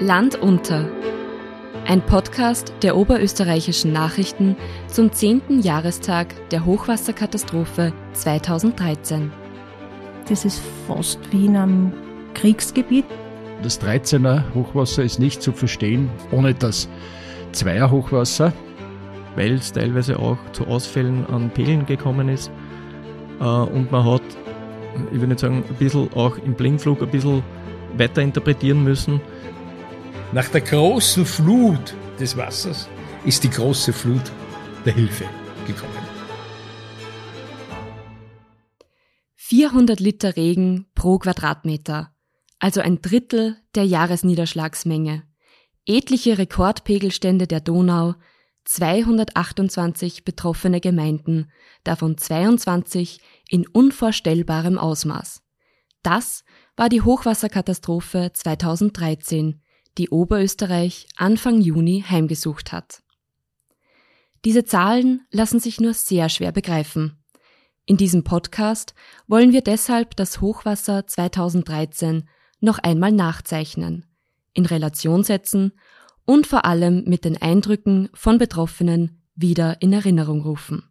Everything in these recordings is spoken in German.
Land unter. Ein Podcast der oberösterreichischen Nachrichten zum 10. Jahrestag der Hochwasserkatastrophe 2013. Das ist fast wie in einem Kriegsgebiet. Das 13er Hochwasser ist nicht zu verstehen ohne das 2er Hochwasser. Weil es teilweise auch zu Ausfällen an Pegeln gekommen ist. Äh, und man hat, ich will nicht sagen, ein bisschen auch im Blindflug ein bisschen weiter interpretieren müssen. Nach der großen Flut des Wassers ist die große Flut der Hilfe gekommen. 400 Liter Regen pro Quadratmeter, also ein Drittel der Jahresniederschlagsmenge. Etliche Rekordpegelstände der Donau, 228 betroffene Gemeinden, davon 22 in unvorstellbarem Ausmaß. Das war die Hochwasserkatastrophe 2013, die Oberösterreich Anfang Juni heimgesucht hat. Diese Zahlen lassen sich nur sehr schwer begreifen. In diesem Podcast wollen wir deshalb das Hochwasser 2013 noch einmal nachzeichnen, in Relation setzen und vor allem mit den Eindrücken von Betroffenen wieder in Erinnerung rufen.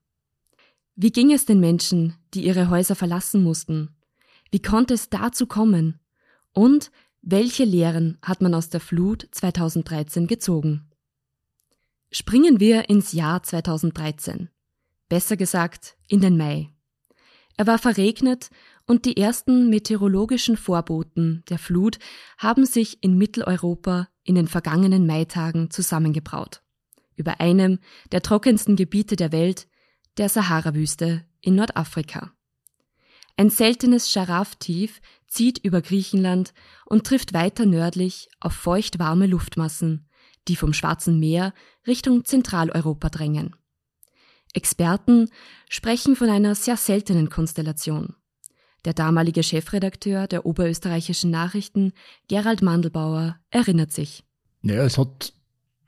Wie ging es den Menschen, die ihre Häuser verlassen mussten? Wie konnte es dazu kommen? Und welche Lehren hat man aus der Flut 2013 gezogen? Springen wir ins Jahr 2013. Besser gesagt, in den Mai. Er war verregnet und die ersten meteorologischen Vorboten der Flut haben sich in Mitteleuropa in den vergangenen Maitagen zusammengebraut. Über einem der trockensten Gebiete der Welt, der Sahara-Wüste in Nordafrika. Ein seltenes Scharaf-Tief zieht über Griechenland und trifft weiter nördlich auf feucht-warme Luftmassen, die vom Schwarzen Meer Richtung Zentraleuropa drängen. Experten sprechen von einer sehr seltenen Konstellation. Der damalige Chefredakteur der oberösterreichischen Nachrichten, Gerald Mandelbauer, erinnert sich. Ja, es hat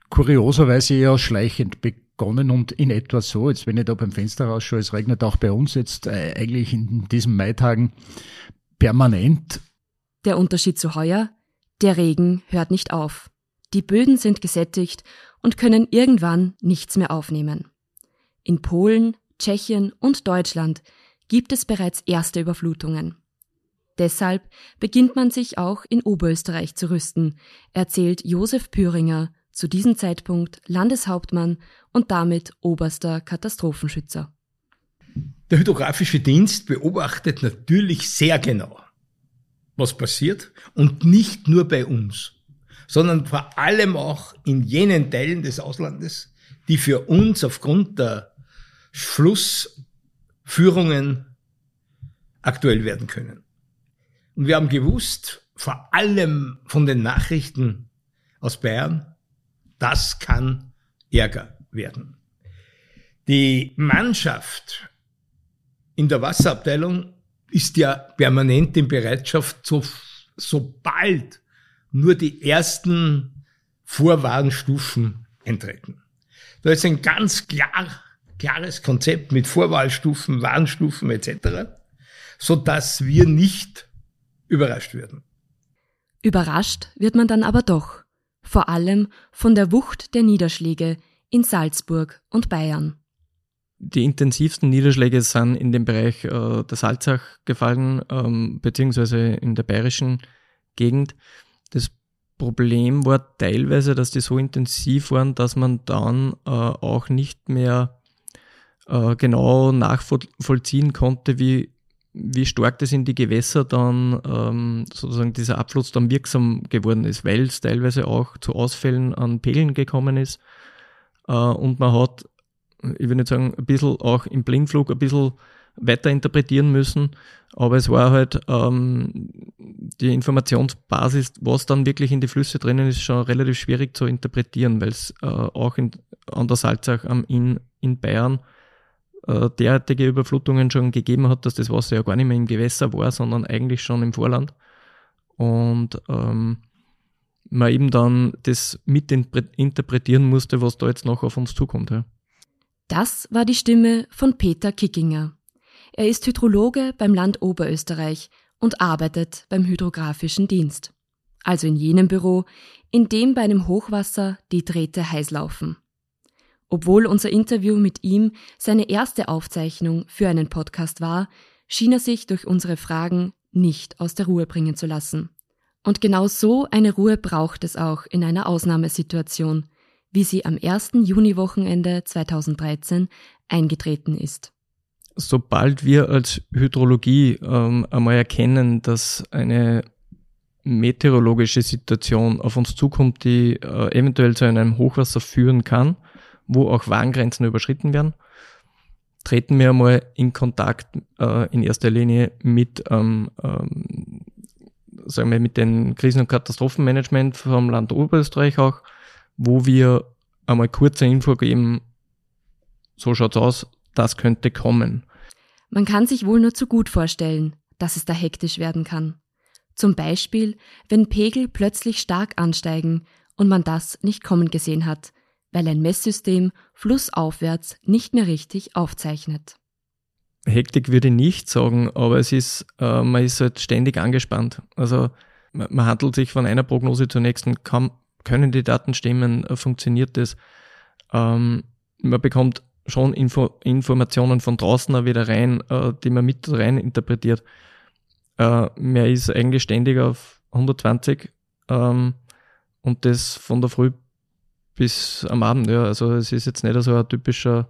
kurioserweise eher schleichend begonnen und in etwa so, jetzt wenn ich da beim Fenster rausschaue, es regnet auch bei uns jetzt äh, eigentlich in diesen Maitagen permanent. Der Unterschied zu heuer? Der Regen hört nicht auf. Die Böden sind gesättigt und können irgendwann nichts mehr aufnehmen. In Polen, Tschechien und Deutschland gibt es bereits erste Überflutungen. Deshalb beginnt man sich auch in Oberösterreich zu rüsten, erzählt Josef Püringer, zu diesem Zeitpunkt Landeshauptmann und damit oberster Katastrophenschützer. Der hydrographische Dienst beobachtet natürlich sehr genau, was passiert und nicht nur bei uns, sondern vor allem auch in jenen Teilen des Auslandes, die für uns aufgrund der Flussführungen aktuell werden können. Und wir haben gewusst, vor allem von den Nachrichten aus Bayern, das kann Ärger werden. Die Mannschaft in der Wasserabteilung ist ja permanent in Bereitschaft, so, sobald nur die ersten Vorwarnstufen eintreten. Da ist ein ganz klar, klares Konzept mit Vorwahlstufen, Warnstufen etc., so dass wir nicht überrascht werden. Überrascht wird man dann aber doch, vor allem von der Wucht der Niederschläge in Salzburg und Bayern. Die intensivsten Niederschläge sind in dem Bereich äh, der Salzach gefallen, ähm, beziehungsweise in der bayerischen Gegend. Das Problem war teilweise, dass die so intensiv waren, dass man dann äh, auch nicht mehr äh, genau nachvollziehen konnte, wie, wie stark das in die Gewässer dann ähm, sozusagen dieser Abfluss dann wirksam geworden ist, weil es teilweise auch zu Ausfällen an Pegeln gekommen ist. Äh, und man hat ich will nicht sagen, ein bisschen auch im Blindflug ein bisschen weiter interpretieren müssen. Aber es war halt ähm, die Informationsbasis, was dann wirklich in die Flüsse drinnen ist, schon relativ schwierig zu interpretieren, weil es äh, auch in, an der Salzach am Inn in Bayern äh, derartige Überflutungen schon gegeben hat, dass das Wasser ja gar nicht mehr im Gewässer war, sondern eigentlich schon im Vorland. Und ähm, man eben dann das mitinterpretieren musste, was da jetzt noch auf uns zukommt. Ja. Das war die Stimme von Peter Kickinger. Er ist Hydrologe beim Land Oberösterreich und arbeitet beim Hydrographischen Dienst. also in jenem Büro, in dem bei einem Hochwasser die Drähte heiß laufen. Obwohl unser Interview mit ihm seine erste Aufzeichnung für einen Podcast war, schien er sich durch unsere Fragen nicht aus der Ruhe bringen zu lassen. Und genau so eine Ruhe braucht es auch in einer Ausnahmesituation, wie sie am 1. Juniwochenende 2013 eingetreten ist. Sobald wir als Hydrologie ähm, einmal erkennen, dass eine meteorologische Situation auf uns zukommt, die äh, eventuell zu einem Hochwasser führen kann, wo auch Warngrenzen überschritten werden, treten wir einmal in Kontakt äh, in erster Linie mit, ähm, ähm, sagen wir, mit den Krisen- und Katastrophenmanagement vom Land Oberösterreich auch, wo wir einmal kurze Info geben, so schaut's aus, das könnte kommen. Man kann sich wohl nur zu gut vorstellen, dass es da hektisch werden kann. Zum Beispiel, wenn Pegel plötzlich stark ansteigen und man das nicht kommen gesehen hat, weil ein Messsystem flussaufwärts nicht mehr richtig aufzeichnet. Hektik würde ich nicht sagen, aber es ist, äh, man ist halt ständig angespannt. Also man, man handelt sich von einer Prognose zur nächsten, kaum können die Daten stimmen, äh, funktioniert das. Ähm, man bekommt schon Info Informationen von draußen auch wieder rein, äh, die man mit rein interpretiert. Äh, man ist eigentlich ständig auf 120 ähm, und das von der Früh bis am Abend. Ja, also es ist jetzt nicht so ein typischer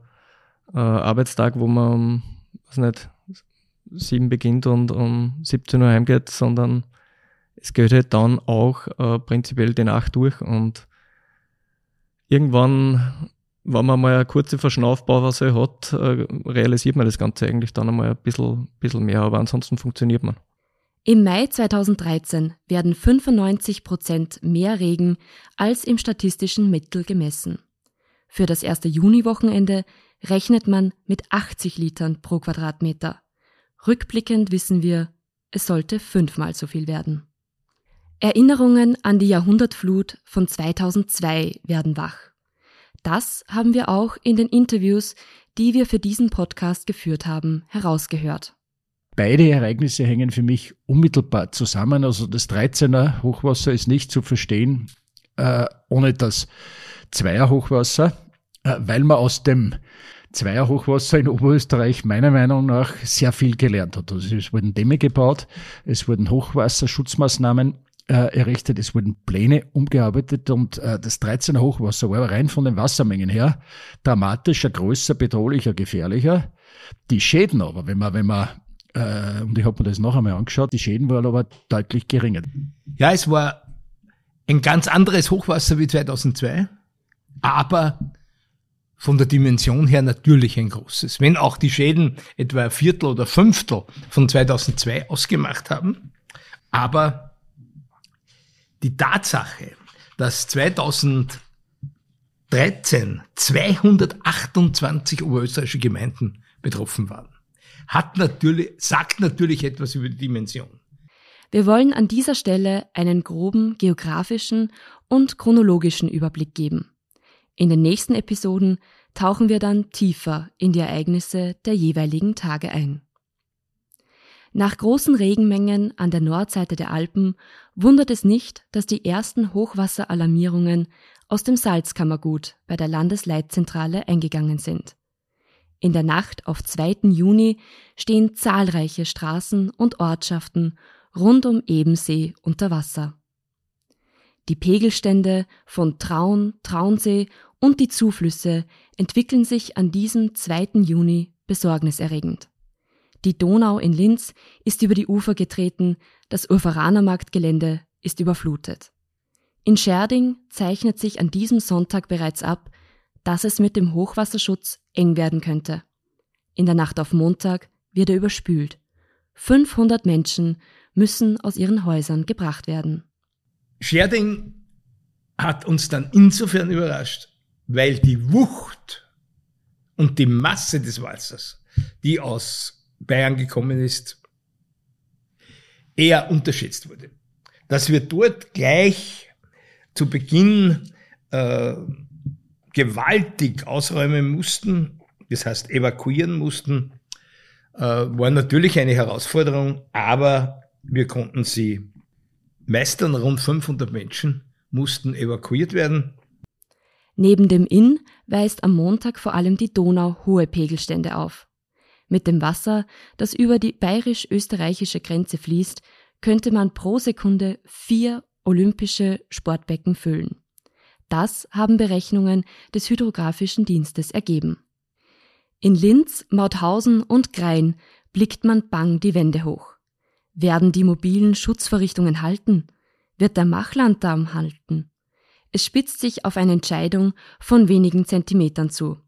äh, Arbeitstag, wo man um, was nicht, sieben beginnt und um 17 Uhr heimgeht, sondern es geht halt dann auch äh, prinzipiell die Nacht durch und irgendwann, wenn man mal eine kurze Verschnaufpause hat, äh, realisiert man das Ganze eigentlich dann einmal ein bisschen, bisschen mehr, aber ansonsten funktioniert man. Im Mai 2013 werden 95 Prozent mehr Regen als im statistischen Mittel gemessen. Für das erste Juniwochenende rechnet man mit 80 Litern pro Quadratmeter. Rückblickend wissen wir, es sollte fünfmal so viel werden. Erinnerungen an die Jahrhundertflut von 2002 werden wach. Das haben wir auch in den Interviews, die wir für diesen Podcast geführt haben, herausgehört. Beide Ereignisse hängen für mich unmittelbar zusammen. Also das 13er Hochwasser ist nicht zu verstehen äh, ohne das Zweier Hochwasser, äh, weil man aus dem Zweier Hochwasser in Oberösterreich meiner Meinung nach sehr viel gelernt hat. Also es wurden Dämme gebaut, es wurden Hochwasserschutzmaßnahmen äh, errichtet, es wurden Pläne umgearbeitet und äh, das 13er Hochwasser war rein von den Wassermengen her dramatischer, größer, bedrohlicher, gefährlicher. Die Schäden aber, wenn man, wenn man äh, und ich habe mir das noch einmal angeschaut. Die Schäden waren aber deutlich geringer. Ja, es war ein ganz anderes Hochwasser wie 2002, aber von der Dimension her natürlich ein großes. Wenn auch die Schäden etwa ein Viertel oder Fünftel von 2002 ausgemacht haben, aber die Tatsache, dass 2013 228 oberösterreichische Gemeinden betroffen waren, hat natürlich, sagt natürlich etwas über die Dimension. Wir wollen an dieser Stelle einen groben geografischen und chronologischen Überblick geben. In den nächsten Episoden tauchen wir dann tiefer in die Ereignisse der jeweiligen Tage ein. Nach großen Regenmengen an der Nordseite der Alpen wundert es nicht, dass die ersten Hochwasseralarmierungen aus dem Salzkammergut bei der Landesleitzentrale eingegangen sind. In der Nacht auf 2. Juni stehen zahlreiche Straßen und Ortschaften rund um Ebensee unter Wasser. Die Pegelstände von Traun, Traunsee und die Zuflüsse entwickeln sich an diesem 2. Juni besorgniserregend. Die Donau in Linz ist über die Ufer getreten, das Urveranermarktgelände ist überflutet. In Scherding zeichnet sich an diesem Sonntag bereits ab, dass es mit dem Hochwasserschutz eng werden könnte. In der Nacht auf Montag wird er überspült. 500 Menschen müssen aus ihren Häusern gebracht werden. Scherding hat uns dann insofern überrascht, weil die Wucht und die Masse des Wassers, die aus Bayern gekommen ist, eher unterschätzt wurde. Dass wir dort gleich zu Beginn äh, gewaltig ausräumen mussten, das heißt evakuieren mussten, äh, war natürlich eine Herausforderung, aber wir konnten sie meist dann rund 500 Menschen mussten evakuiert werden. Neben dem Inn weist am Montag vor allem die Donau hohe Pegelstände auf. Mit dem Wasser, das über die bayerisch-österreichische Grenze fließt, könnte man pro Sekunde vier olympische Sportbecken füllen. Das haben Berechnungen des Hydrographischen Dienstes ergeben. In Linz, Mauthausen und Grein blickt man bang die Wände hoch. Werden die mobilen Schutzvorrichtungen halten? Wird der Machlanddamm halten? Es spitzt sich auf eine Entscheidung von wenigen Zentimetern zu.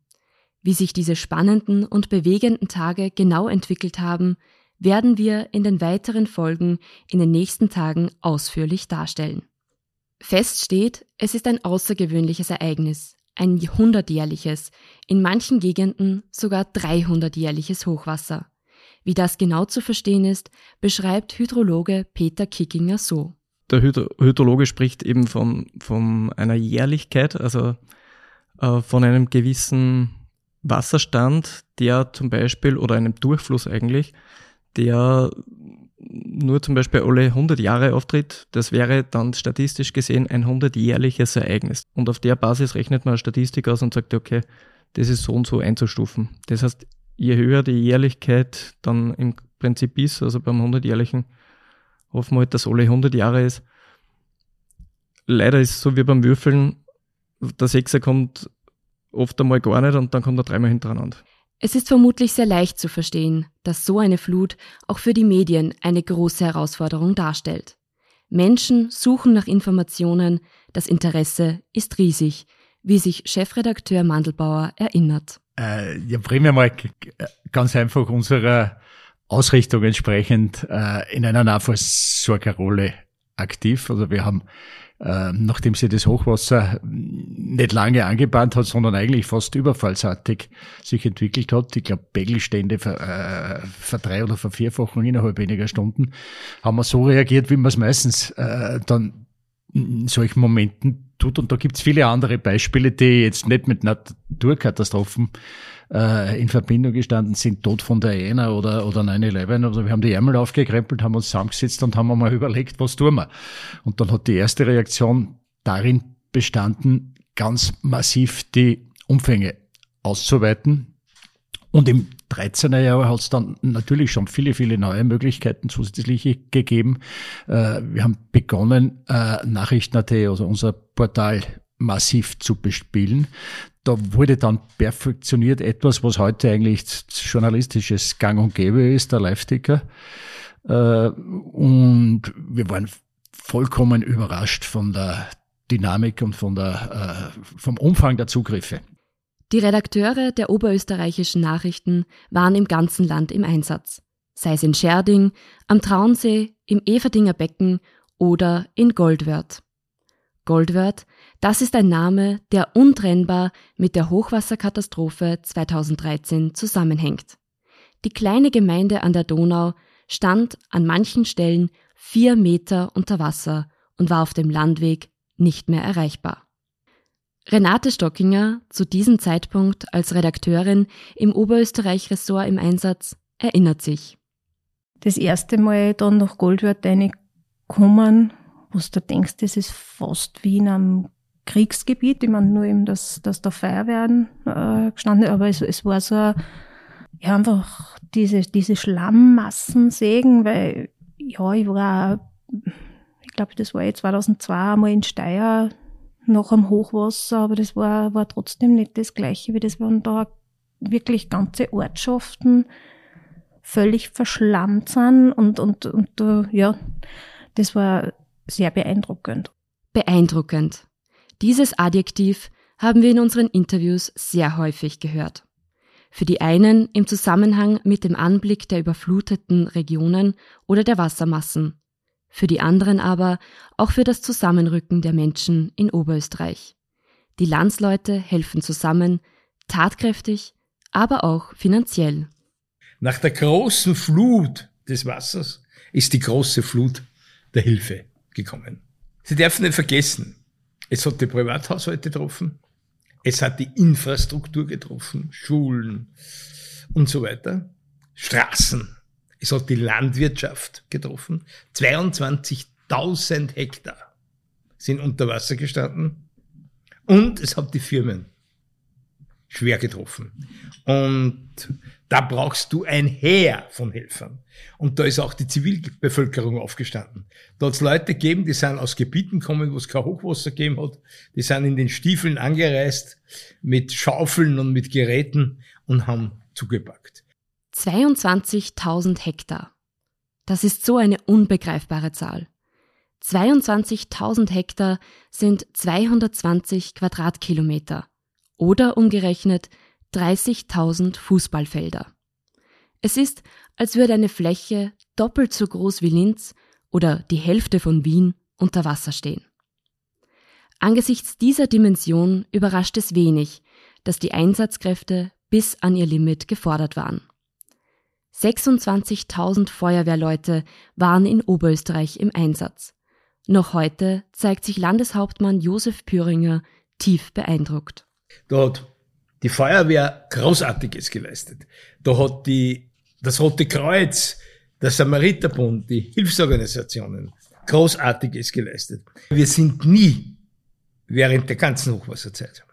Wie sich diese spannenden und bewegenden Tage genau entwickelt haben, werden wir in den weiteren Folgen in den nächsten Tagen ausführlich darstellen. Fest steht, es ist ein außergewöhnliches Ereignis, ein hundertjährliches, in manchen Gegenden sogar 300-jährliches Hochwasser. Wie das genau zu verstehen ist, beschreibt Hydrologe Peter Kickinger so. Der Hydro Hydrologe spricht eben von, von einer Jährlichkeit, also äh, von einem gewissen Wasserstand, der zum Beispiel, oder einem Durchfluss eigentlich, der nur zum Beispiel alle 100 Jahre auftritt, das wäre dann statistisch gesehen ein 100-jährliches Ereignis. Und auf der Basis rechnet man eine Statistik aus und sagt, okay, das ist so und so einzustufen. Das heißt, je höher die Jährlichkeit dann im Prinzip ist, also beim 100-jährlichen, hoffen wir halt, dass alle 100 Jahre ist. Leider ist es so wie beim Würfeln, der Sechser kommt oft einmal gar nicht und dann kommt er dreimal hintereinander. Es ist vermutlich sehr leicht zu verstehen, dass so eine Flut auch für die Medien eine große Herausforderung darstellt. Menschen suchen nach Informationen, das Interesse ist riesig, wie sich Chefredakteur Mandelbauer erinnert. Äh, ja, primär mal ganz einfach unserer Ausrichtung entsprechend äh, in einer Nahversorgerrolle aktiv. Also wir haben nachdem sie das Hochwasser nicht lange angebahnt hat, sondern eigentlich fast überfallsartig sich entwickelt hat. Ich glaube, Pegelstände ver, äh, verdrei- oder vervierfachen innerhalb weniger Stunden, haben wir so reagiert, wie man es meistens äh, dann in solchen Momenten tut. Und da gibt's viele andere Beispiele, die jetzt nicht mit Naturkatastrophen äh, in Verbindung gestanden sind, Tod von der Diana oder, oder 9-11. Also wir haben die Ärmel aufgekrempelt, haben uns zusammengesetzt und haben mal überlegt, was tun wir. Und dann hat die erste Reaktion darin bestanden, ganz massiv die Umfänge auszuweiten. Und im 13er Jahr hat es dann natürlich schon viele, viele neue Möglichkeiten zusätzliche gegeben. Äh, wir haben begonnen, äh, Nachrichten.at, also unser Portal, massiv zu bespielen. Da wurde dann perfektioniert etwas, was heute eigentlich journalistisches Gang und Gäbe ist, der Live-Ticker. Äh, und wir waren vollkommen überrascht von der Dynamik und von der, vom Umfang der Zugriffe. Die Redakteure der oberösterreichischen Nachrichten waren im ganzen Land im Einsatz, sei es in Scherding, am Traunsee, im Everdinger Becken oder in Goldwörth. Goldwörth, das ist ein Name, der untrennbar mit der Hochwasserkatastrophe 2013 zusammenhängt. Die kleine Gemeinde an der Donau stand an manchen Stellen vier Meter unter Wasser und war auf dem Landweg nicht mehr erreichbar. Renate Stockinger, zu diesem Zeitpunkt als Redakteurin im Oberösterreich-Ressort im Einsatz, erinnert sich. Das erste Mal dann nach Goldwörth reinkommen, wo du denkst, das ist fast wie in einem Kriegsgebiet. Ich meine nur eben, dass, dass da Feuerwehren äh, gestanden aber es, es war so ja, einfach diese, diese Schlammmassen sägen, weil ja, ich war, ich glaube, das war jetzt 2002 einmal in Steyr nach dem Hochwasser, aber das war, war trotzdem nicht das Gleiche, wie das waren da wirklich ganze Ortschaften völlig verschlammt sind und, und, und ja, das war sehr beeindruckend. Beeindruckend. Dieses Adjektiv haben wir in unseren Interviews sehr häufig gehört. Für die einen im Zusammenhang mit dem Anblick der überfluteten Regionen oder der Wassermassen, für die anderen aber auch für das Zusammenrücken der Menschen in Oberösterreich. Die Landsleute helfen zusammen, tatkräftig, aber auch finanziell. Nach der großen Flut des Wassers ist die große Flut der Hilfe gekommen. Sie dürfen nicht vergessen, es hat die Privathaushalte getroffen, es hat die Infrastruktur getroffen, Schulen und so weiter, Straßen, es hat die Landwirtschaft getroffen. 22.000 1000 Hektar sind unter Wasser gestanden und es hat die Firmen schwer getroffen. Und da brauchst du ein Heer von Helfern. Und da ist auch die Zivilbevölkerung aufgestanden. Da hat es Leute gegeben, die sind aus Gebieten gekommen, wo es kein Hochwasser gegeben hat. Die sind in den Stiefeln angereist mit Schaufeln und mit Geräten und haben zugepackt. 22.000 Hektar. Das ist so eine unbegreifbare Zahl. 22.000 Hektar sind 220 Quadratkilometer oder umgerechnet 30.000 Fußballfelder. Es ist, als würde eine Fläche doppelt so groß wie Linz oder die Hälfte von Wien unter Wasser stehen. Angesichts dieser Dimension überrascht es wenig, dass die Einsatzkräfte bis an ihr Limit gefordert waren. 26.000 Feuerwehrleute waren in Oberösterreich im Einsatz. Noch heute zeigt sich Landeshauptmann Josef Püringer tief beeindruckt. Da hat die Feuerwehr Großartiges geleistet. Da hat die, das Rote Kreuz, der Samariterbund, die Hilfsorganisationen Großartiges geleistet. Wir sind nie während der ganzen Hochwasserzeit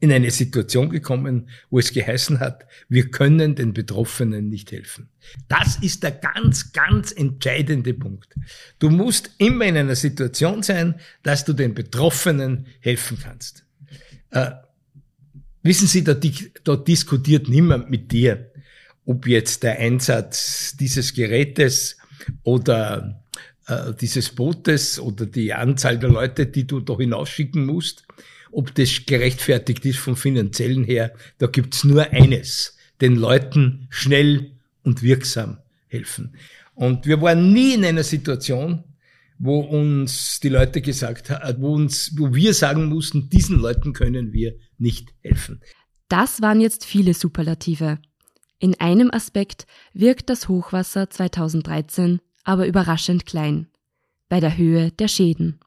in eine Situation gekommen, wo es geheißen hat, wir können den Betroffenen nicht helfen. Das ist der ganz, ganz entscheidende Punkt. Du musst immer in einer Situation sein, dass du den Betroffenen helfen kannst. Äh, wissen Sie, da, da diskutiert niemand mit dir, ob jetzt der Einsatz dieses Gerätes oder äh, dieses Bootes oder die Anzahl der Leute, die du da hinausschicken musst, ob das gerechtfertigt ist vom finanziellen her, da gibt's nur eines, den Leuten schnell und wirksam helfen. Und wir waren nie in einer Situation, wo uns die Leute gesagt haben, wo wo wir sagen mussten, diesen Leuten können wir nicht helfen. Das waren jetzt viele Superlative. In einem Aspekt wirkt das Hochwasser 2013 aber überraschend klein. Bei der Höhe der Schäden.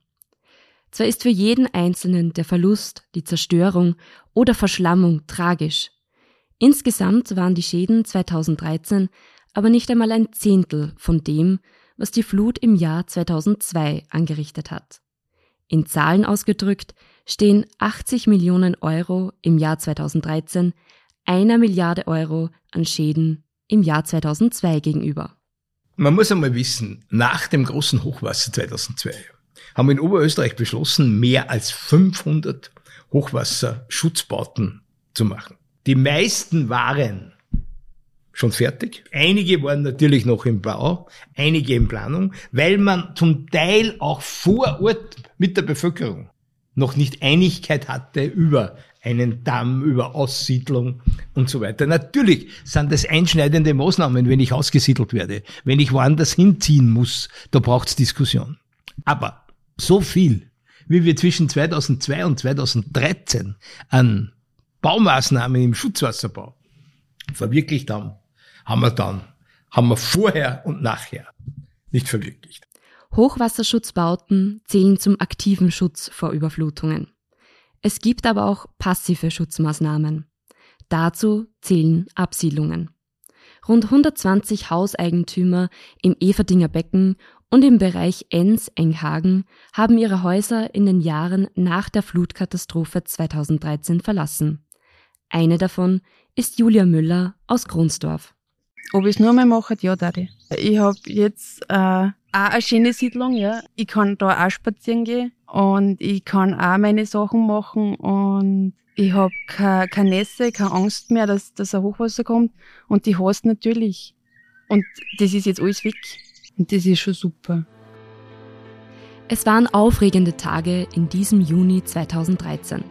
Zwar ist für jeden Einzelnen der Verlust, die Zerstörung oder Verschlammung tragisch. Insgesamt waren die Schäden 2013 aber nicht einmal ein Zehntel von dem, was die Flut im Jahr 2002 angerichtet hat. In Zahlen ausgedrückt stehen 80 Millionen Euro im Jahr 2013 einer Milliarde Euro an Schäden im Jahr 2002 gegenüber. Man muss einmal wissen, nach dem großen Hochwasser 2002 haben in Oberösterreich beschlossen, mehr als 500 Hochwasserschutzbauten zu machen. Die meisten waren schon fertig. Einige waren natürlich noch im Bau, einige in Planung, weil man zum Teil auch vor Ort mit der Bevölkerung noch nicht Einigkeit hatte über einen Damm, über Aussiedlung und so weiter. Natürlich sind das einschneidende Maßnahmen, wenn ich ausgesiedelt werde, wenn ich woanders hinziehen muss, da braucht es Diskussion. Aber so viel, wie wir zwischen 2002 und 2013 an Baumaßnahmen im Schutzwasserbau verwirklicht haben, haben wir dann, haben wir vorher und nachher nicht verwirklicht. Hochwasserschutzbauten zählen zum aktiven Schutz vor Überflutungen. Es gibt aber auch passive Schutzmaßnahmen. Dazu zählen Absiedlungen. Rund 120 Hauseigentümer im Everdinger Becken und im Bereich Enns-Enghagen haben ihre Häuser in den Jahren nach der Flutkatastrophe 2013 verlassen. Eine davon ist Julia Müller aus Gronsdorf. Ob ich es nur mal mache, ja, Daddy. Ich habe jetzt äh, auch eine schöne Siedlung, ja. Ich kann da auch spazieren gehen und ich kann auch meine Sachen machen und ich habe keine, keine Nässe, keine Angst mehr, dass, dass ein Hochwasser kommt und die hast natürlich. Und das ist jetzt alles weg. Und das ist schon super. Es waren aufregende Tage in diesem Juni 2013.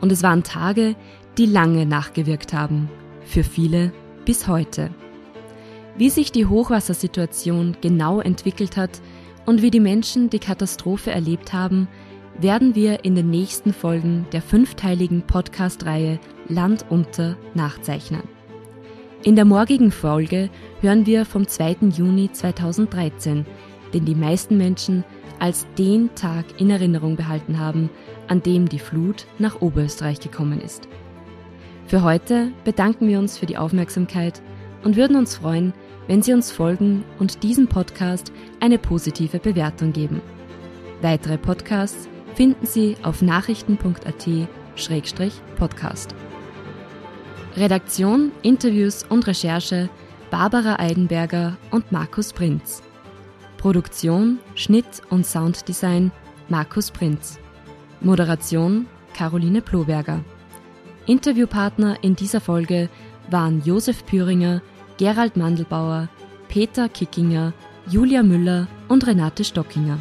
Und es waren Tage, die lange nachgewirkt haben. Für viele bis heute. Wie sich die Hochwassersituation genau entwickelt hat und wie die Menschen die Katastrophe erlebt haben, werden wir in den nächsten Folgen der fünfteiligen Podcast-Reihe Land unter nachzeichnen. In der morgigen Folge hören wir vom 2. Juni 2013, den die meisten Menschen als den Tag in Erinnerung behalten haben, an dem die Flut nach Oberösterreich gekommen ist. Für heute bedanken wir uns für die Aufmerksamkeit und würden uns freuen, wenn Sie uns folgen und diesen Podcast eine positive Bewertung geben. Weitere Podcasts finden Sie auf nachrichten.at-podcast. Redaktion, Interviews und Recherche Barbara Eidenberger und Markus Prinz. Produktion, Schnitt und Sounddesign Markus Prinz. Moderation Caroline Ploberger. Interviewpartner in dieser Folge waren Josef Püringer, Gerald Mandelbauer, Peter Kickinger, Julia Müller und Renate Stockinger.